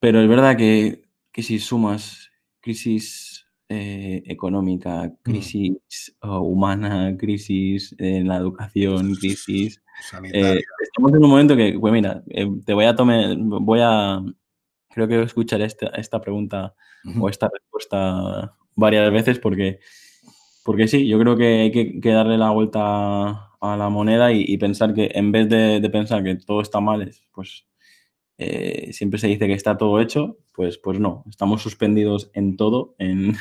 Pero es verdad que que si sumas crisis eh, económica, mm. crisis oh, humana, crisis en la educación, crisis... Eh, estamos en un momento que, pues mira, eh, te voy a tomar, voy a, creo que escuchar esta, esta pregunta o esta respuesta varias veces porque, porque sí, yo creo que hay que, darle la vuelta a la moneda y, pensar que en vez de, de, pensar que todo está mal, pues eh, siempre se dice que está todo hecho, pues, pues no, estamos suspendidos en todo, en,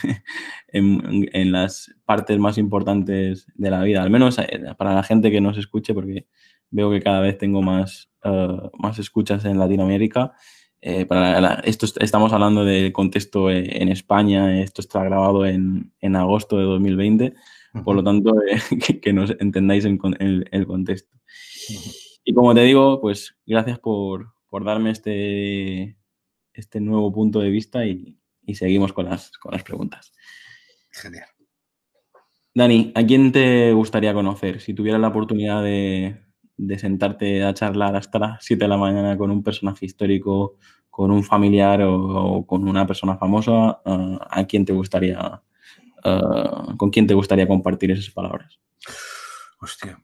en, las partes más importantes de la vida, al menos eh, para la gente que nos escuche, porque veo que cada vez tengo más, eh, más escuchas en Latinoamérica. para esto estamos hablando del contexto en España, esto está grabado en, agosto de 2020, por lo tanto, que, nos entendáis en, el, contexto. Y como te digo, pues gracias por, por darme este, este nuevo punto de vista y, seguimos con las, con las preguntas. Genial. Dani, ¿a quién te gustaría conocer? Si tuvieras la oportunidad de, sentarte a charlar hasta las 7 de la mañana con un personaje histórico, con un familiar o, con una persona famosa, ¿a quién te gustaría, con quién te gustaría compartir esas palabras? Hostia,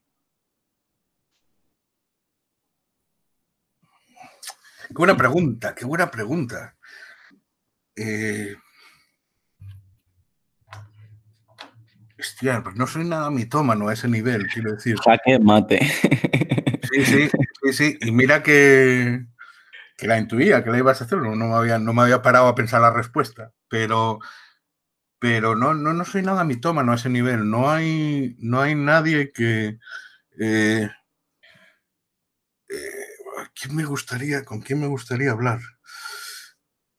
Qué buena pregunta, qué buena pregunta. Eh... Hostia, pues no soy nada mitómano a ese nivel, quiero decir. Jaque mate. Sí, sí, sí, sí. Y mira que, que la intuía, que la ibas a hacer, no me había, no me había parado a pensar la respuesta, pero, pero no, no, no soy nada mitómano a ese nivel. No hay, no hay nadie que... Eh, quién me gustaría, con quién me gustaría hablar?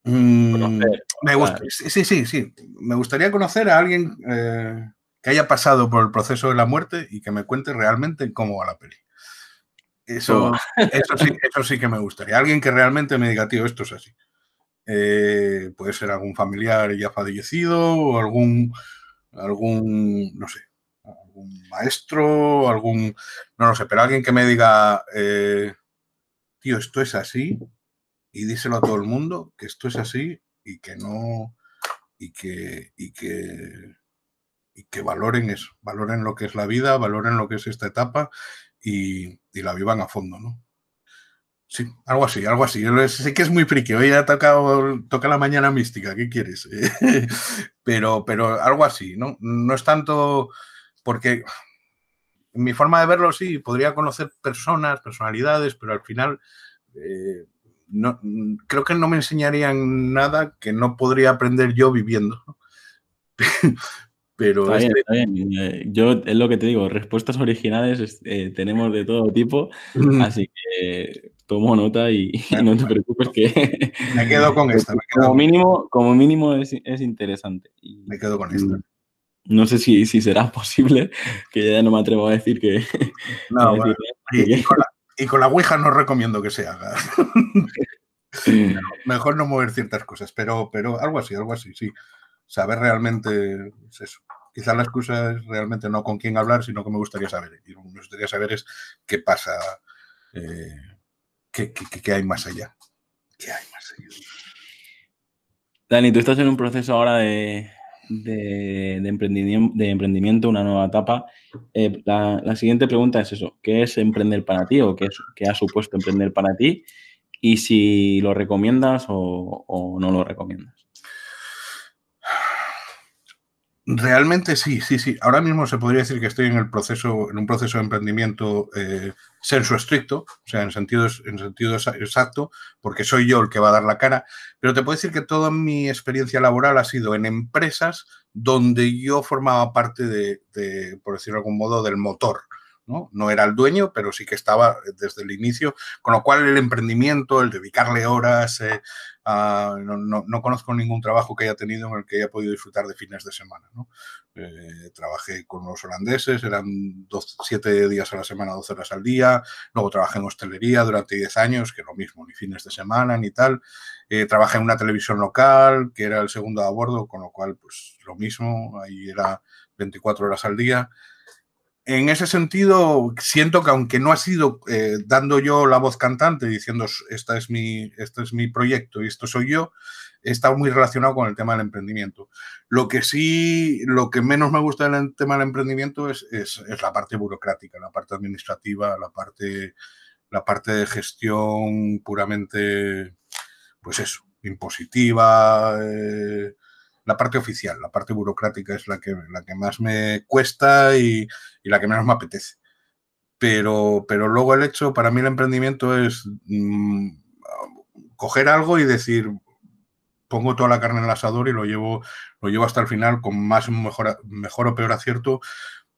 Mm, me gusta, sí, sí, sí. Me gustaría conocer a alguien eh, que haya pasado por el proceso de la muerte y que me cuente realmente cómo va la peli. Eso, eso, sí, eso sí que me gustaría. Alguien que realmente me diga, tío, esto es así. Eh, puede ser algún familiar ya fallecido o algún, algún, no sé, algún maestro, algún, no lo sé, pero alguien que me diga, eh, tío, esto es así, y díselo a todo el mundo, que esto es así y que no, y que, y que, y que valoren eso, valoren lo que es la vida, valoren lo que es esta etapa y, la vivan a fondo, ¿no? Sí, algo así, algo así. Sé que es muy friki, hoy ha tocado, toca la mañana mística, ¿qué quieres? pero, pero algo así, ¿no? No es tanto porque en mi forma de verlo, sí, podría conocer personas, personalidades, pero al final eh, no, creo que no me enseñarían nada que no podría aprender yo viviendo. pero está bien, este está bien. Eh, yo es lo que te digo, respuestas originales eh, tenemos de todo tipo, así que tomo nota y, no te preocupes que me quedo con esta. como, Mínimo, como mínimo es, interesante. me quedo con esta. No sé si, será posible, que ya no me atrevo a decir que... No, y, con la, Ouija no recomiendo que se haga. Mejor no mover ciertas cosas, pero, pero algo así, algo así, sí. Saber realmente es eso. Quizá la excusa es realmente no con quién hablar, sino que me gustaría saber. Y lo que me gustaría saber es qué pasa, eh, qué, qué hay más allá. ¿Qué hay más allá? Dani, tú estás en un proceso ahora de, de, emprendimiento, una nueva etapa. Eh, la, siguiente pregunta es eso, ¿qué es emprender para ti o qué, es, qué ha supuesto emprender para ti? Y si lo recomiendas o, no lo recomiendas. Realmente sí, sí, sí. Ahora mismo se podría decir que estoy en el proceso, en un proceso de emprendimiento eh, senso estricto, o sea, en sentido, en sentido exacto, porque soy yo el que va a dar la cara. Pero te puedo decir que toda mi experiencia laboral ha sido en empresas donde yo formaba parte de, de por decirlo de algún modo, del motor. ¿no? era el dueño, pero sí que estaba desde el inicio, con lo cual el emprendimiento, el dedicarle horas, eh, Uh, no, no, no, conozco ningún trabajo que haya tenido en el que haya podido disfrutar de fines de semana. ¿no? Eh, trabajé con los holandeses, eran dos, siete días a la semana, 12 horas al día. Luego trabajé en hostelería durante 10 años, que lo mismo, ni fines de semana ni tal. Eh, trabajé en una televisión local, que era el segundo a bordo, con lo cual, pues lo mismo, ahí era 24 horas al día en ese sentido, siento que aunque no ha sido eh, dando yo la voz cantante diciendo esta es mi, este es mi proyecto y esto soy yo, estado muy relacionado con el tema del emprendimiento. Lo que sí, lo que menos me gusta del tema del emprendimiento es, es, es la parte burocrática, la parte administrativa, la parte, la parte de gestión puramente, pues eso, impositiva. Eh, la parte oficial, la parte burocrática es la que, la que más me cuesta y, y la que menos me apetece. Pero, pero luego el hecho, para mí el emprendimiento es mmm, coger algo y decir, pongo toda la carne en el asador y lo llevo, lo llevo hasta el final con más mejor, mejor o peor acierto,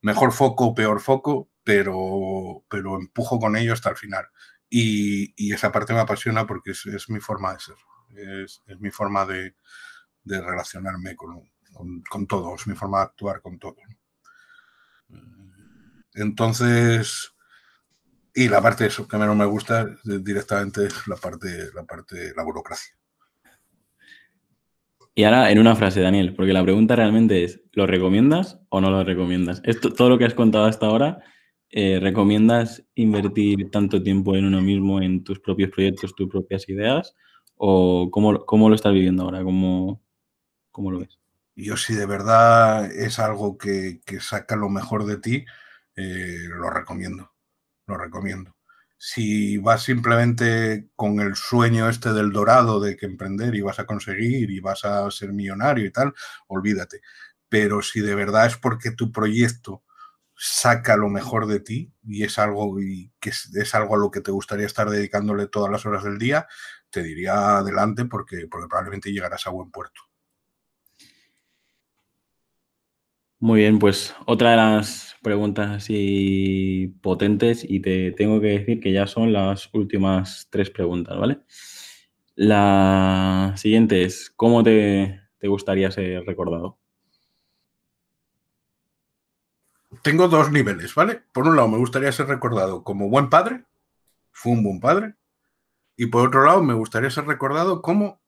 mejor foco o peor foco, pero, pero empujo con ello hasta el final. Y, y esa parte me apasiona porque es, es mi forma de ser, es, es mi forma de, de relacionarme con, con, con, todos, mi forma de actuar con todo. Entonces, y la parte eso que menos me gusta directamente es la parte, la parte la burocracia. Y ahora en una frase, Daniel, porque la pregunta realmente es, ¿lo recomiendas o no lo recomiendas? Esto, todo lo que has contado hasta ahora, eh, ¿recomiendas invertir tanto tiempo en uno mismo, en tus propios proyectos, tus propias ideas? ¿O cómo, cómo lo estás viviendo ahora? ¿Cómo, ¿Cómo lo ves? Yo si de verdad es algo que, que saca lo mejor de ti, eh, lo recomiendo, lo recomiendo. Si vas simplemente con el sueño este del dorado de que emprender y vas a conseguir y vas a ser millonario y tal, olvídate. Pero si de verdad es porque tu proyecto saca lo mejor de ti y es algo que es, algo a lo que te gustaría estar dedicándole todas las horas del día, te diría adelante porque probablemente llegarás a buen puerto. Muy bien, pues otra de las preguntas así potentes y te tengo que decir que ya son las últimas tres preguntas, ¿vale? La siguiente es, ¿cómo te, te gustaría ser recordado? Tengo dos niveles, ¿vale? Por un lado, me gustaría ser recordado como buen padre, fue un buen padre, y por otro lado, me gustaría ser recordado como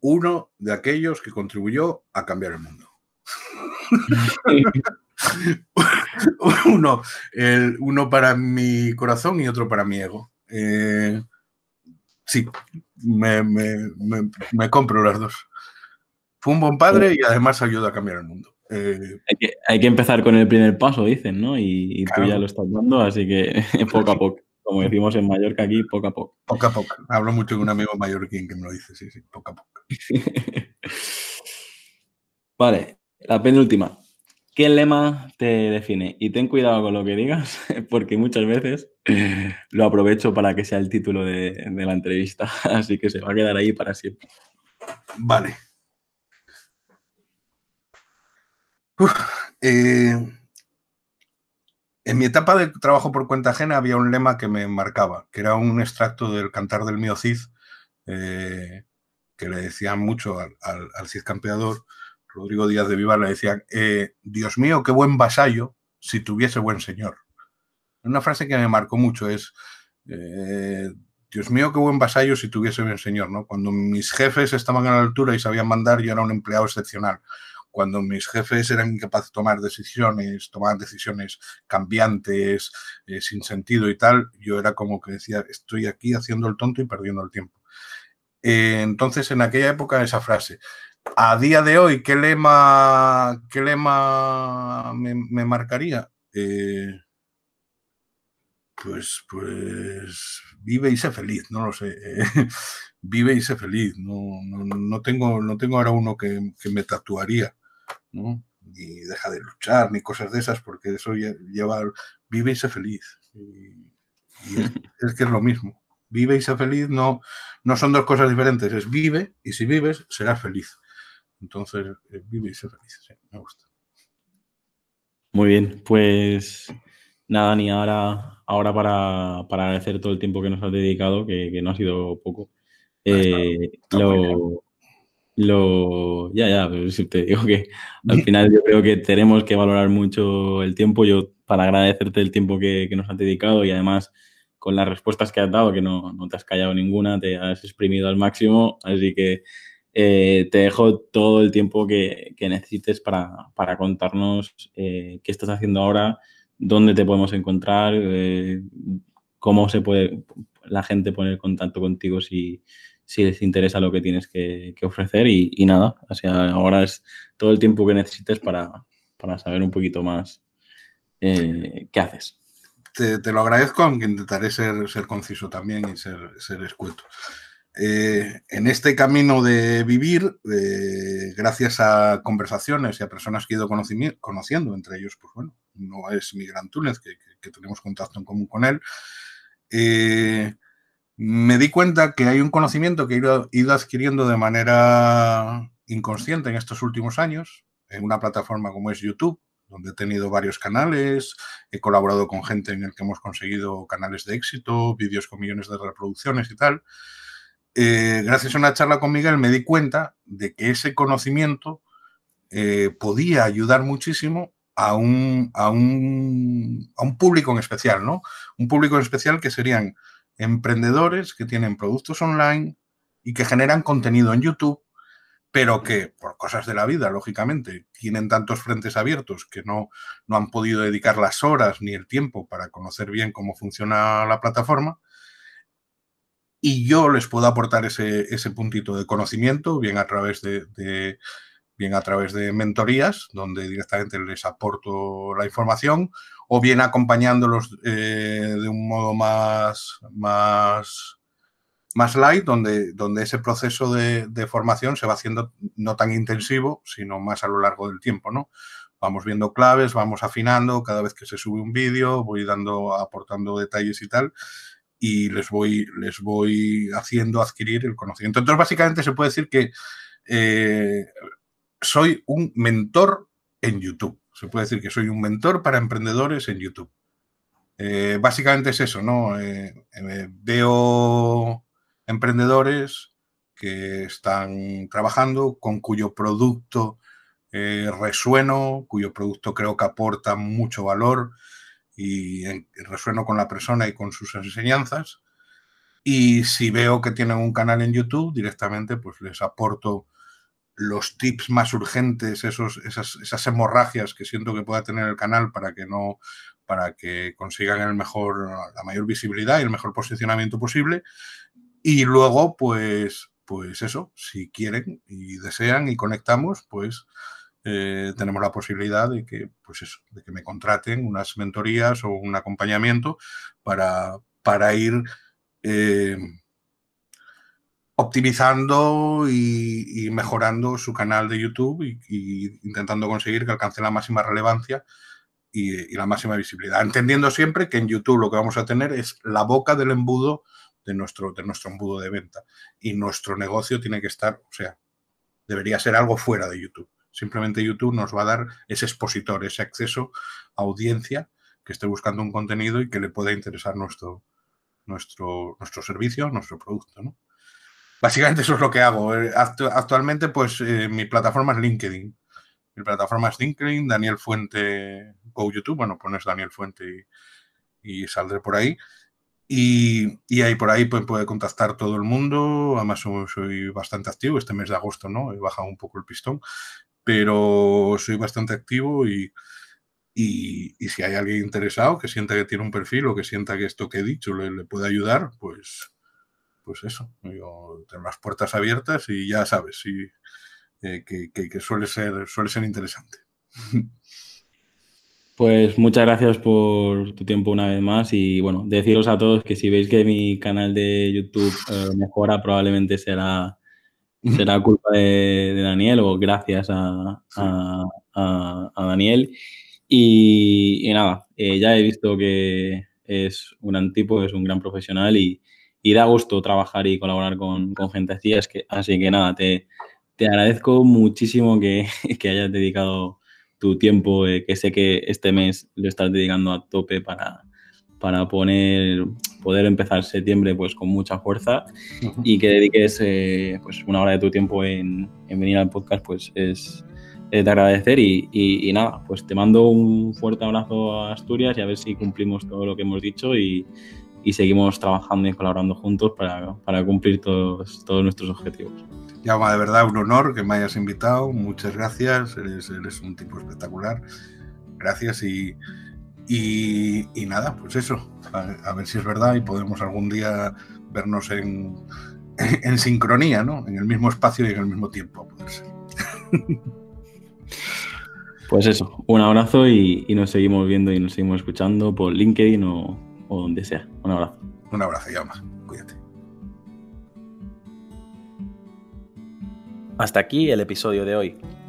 uno de aquellos que contribuyó a cambiar el mundo. uno, el, uno para mi corazón y otro para mi ego. Eh, sí, me, me, me, me, compro las dos. Fue un buen padre y además ayuda a cambiar el mundo. Eh, hay, que, hay, que, empezar con el primer paso, dicen, ¿no? Y, y claro. tú ya lo estás dando, así que poco a poco. Como decimos en Mallorca aquí, poco a poco. Poco a poco. Hablo mucho con un amigo mallorquín que me lo dice, sí, sí, poco a poco. vale, la penúltima. ¿Qué lema te define? Y ten cuidado con lo que digas, porque muchas veces lo aprovecho para que sea el título de, de la entrevista, así que se va a quedar ahí para siempre. Vale. Uf, eh, en mi etapa de trabajo por cuenta ajena había un lema que me marcaba, que era un extracto del Cantar del Mío Cid, eh, que le decían mucho al, al, al Cid campeador, Rodrigo Díaz de Vivar le decía, eh, Dios mío, qué buen vasallo si tuviese buen señor. Una frase que me marcó mucho es, eh, Dios mío, qué buen vasallo si tuviese buen señor. ¿no? Cuando mis jefes estaban a la altura y sabían mandar, yo era un empleado excepcional. Cuando mis jefes eran incapaces de tomar decisiones, tomaban decisiones cambiantes, eh, sin sentido y tal, yo era como que decía, estoy aquí haciendo el tonto y perdiendo el tiempo. Entonces, en aquella época, esa frase, a día de hoy, ¿qué lema, qué lema me, me marcaría? Eh, pues, pues vive y sé feliz, no lo sé. Eh, vive y sé feliz. No, no, no, tengo, no tengo ahora uno que, que me tatuaría. ¿no? ni deja de luchar, ni cosas de esas, porque eso lleva, vive y sé feliz. Y, es, que es lo mismo. Vive y sé feliz no, no son dos cosas diferentes, es vive y si vives serás feliz. Entonces, eh, vive y sé feliz, me gusta. Muy bien, pues nada, ni ahora, ahora para, para agradecer todo el tiempo que nos has dedicado, que, no ha sido poco. Eh, lo, lo, ya, ya, pero si te digo que al final yo creo que tenemos que valorar mucho el tiempo. Yo, para agradecerte el tiempo que, nos has dedicado y además con las respuestas que has dado, que no, te has callado ninguna, te has exprimido al máximo, así que eh, te dejo todo el tiempo que, necesites para, contarnos eh, qué estás haciendo ahora, dónde te podemos encontrar, eh, cómo se puede la gente poner contacto contigo si, si les interesa lo que tienes que, ofrecer y, nada, o sea, ahora es todo el tiempo que necesites para, saber un poquito más qué haces. Te, lo agradezco, aunque intentaré ser, ser conciso también y ser, ser escueto. Eh, en este camino de vivir, eh, gracias a conversaciones y a personas que he ido conociendo, entre ellos, pues bueno, no es Miguel Túnez, que, que, tenemos contacto en común con él, me di cuenta que hay un conocimiento que he ido, adquiriendo de manera inconsciente en estos últimos años, en una plataforma como es YouTube, donde he tenido varios canales, he colaborado con gente en el que hemos conseguido canales de éxito, vídeos con millones de reproducciones y tal. Eh, gracias a una charla con Miguel me di cuenta de que ese conocimiento eh, podía ayudar muchísimo a un, a, un, a un público en especial, ¿no? Un público en especial que serían emprendedores que tienen productos online y que generan contenido en YouTube, pero que por cosas de la vida, lógicamente, tienen tantos frentes abiertos que no, no han podido dedicar las horas ni el tiempo para conocer bien cómo funciona la plataforma. Y yo les puedo aportar ese, ese puntito de conocimiento, bien a través de bien a través de mentorías, donde directamente les aporto la información, o bien acompañándolos eh, de un modo más, más, más light, donde, donde ese proceso de, formación se va haciendo no tan intensivo, sino más a lo largo del tiempo, ¿no? Vamos viendo claves, vamos afinando, cada vez que se sube un vídeo, voy dando, aportando detalles y tal, y les voy, les voy haciendo adquirir el conocimiento. Entonces, básicamente se puede decir que eh, soy un mentor en YouTube. Se puede decir que soy un mentor para emprendedores en YouTube. Eh, básicamente es eso, ¿no? Eh, veo emprendedores que están trabajando, con cuyo producto resueno, cuyo producto creo que aporta mucho valor y resueno con la persona y con sus enseñanzas. Y si veo que tienen un canal en YouTube, directamente pues les aporto los tips más urgentes, esos, esas, hemorragias que siento que pueda tener el canal para que no para que consigan el mejor, la mayor visibilidad y el mejor posicionamiento posible. Y luego, pues, pues eso, si quieren y desean y conectamos, pues eh, tenemos la posibilidad de que, pues eso, de que me contraten unas mentorías o un acompañamiento para, para ir eh, optimizando y, mejorando su canal de YouTube y, intentando conseguir que alcance la máxima relevancia y, la máxima visibilidad. Entendiendo siempre que en YouTube lo que vamos a tener es la boca del embudo de nuestro, de nuestro embudo de venta. Y nuestro negocio tiene que estar, o sea, debería ser algo fuera de YouTube. Simplemente YouTube nos va a dar ese expositor, ese acceso a audiencia que esté buscando un contenido y que le pueda interesar nuestro, nuestro, nuestro servicio, nuestro producto. ¿no? Básicamente eso es lo que hago. Eh, actualmente, pues eh, mi plataforma es LinkedIn. Mi plataforma es LinkedIn, Daniel Fuente, Go YouTube, bueno, pones Daniel Fuente y, saldré por ahí. Y, ahí por ahí pues, puede contactar todo el mundo. Además, soy, bastante activo. Este mes de agosto, ¿no? He bajado un poco el pistón, pero soy bastante activo y, y, si hay alguien interesado que sienta que tiene un perfil o que sienta que esto que he dicho le, puede ayudar, pues, pues eso, yo tengo las puertas abiertas y ya sabes, eh, que, suele, ser, suele ser interesante. Pues muchas gracias por tu tiempo una vez más y bueno, deciros a todos que si veis que mi canal de YouTube eh, mejora, probablemente será será culpa de, Daniel o gracias a, Daniel. Y, nada, eh, ya he visto que es un antipo, es un gran profesional y, da gusto trabajar y colaborar con, gente así. Es que, así que nada, te, agradezco muchísimo que, hayas dedicado tu tiempo, eh, que sé que este mes lo estás dedicando a tope para, para poner, poder empezar septiembre pues con mucha fuerza y que dediques eh, pues una hora de tu tiempo en, venir al podcast pues es, de agradecer y, nada, pues te mando un fuerte abrazo a Asturias y a ver si cumplimos todo lo que hemos dicho y, seguimos trabajando y colaborando juntos para, cumplir todos, todos nuestros objetivos. Llama, de verdad un honor que me hayas invitado, muchas gracias, eres, eres un tipo espectacular, gracias y y, nada, pues eso, a, ver si es verdad y podemos algún día vernos en, en, sincronía, ¿no? En el mismo espacio y en el mismo tiempo, a poder ser. Pues eso, un abrazo y, nos seguimos viendo y nos seguimos escuchando por LinkedIn o, o donde sea. Un abrazo. Un abrazo, Yama. Cuídate. Hasta aquí el episodio de hoy.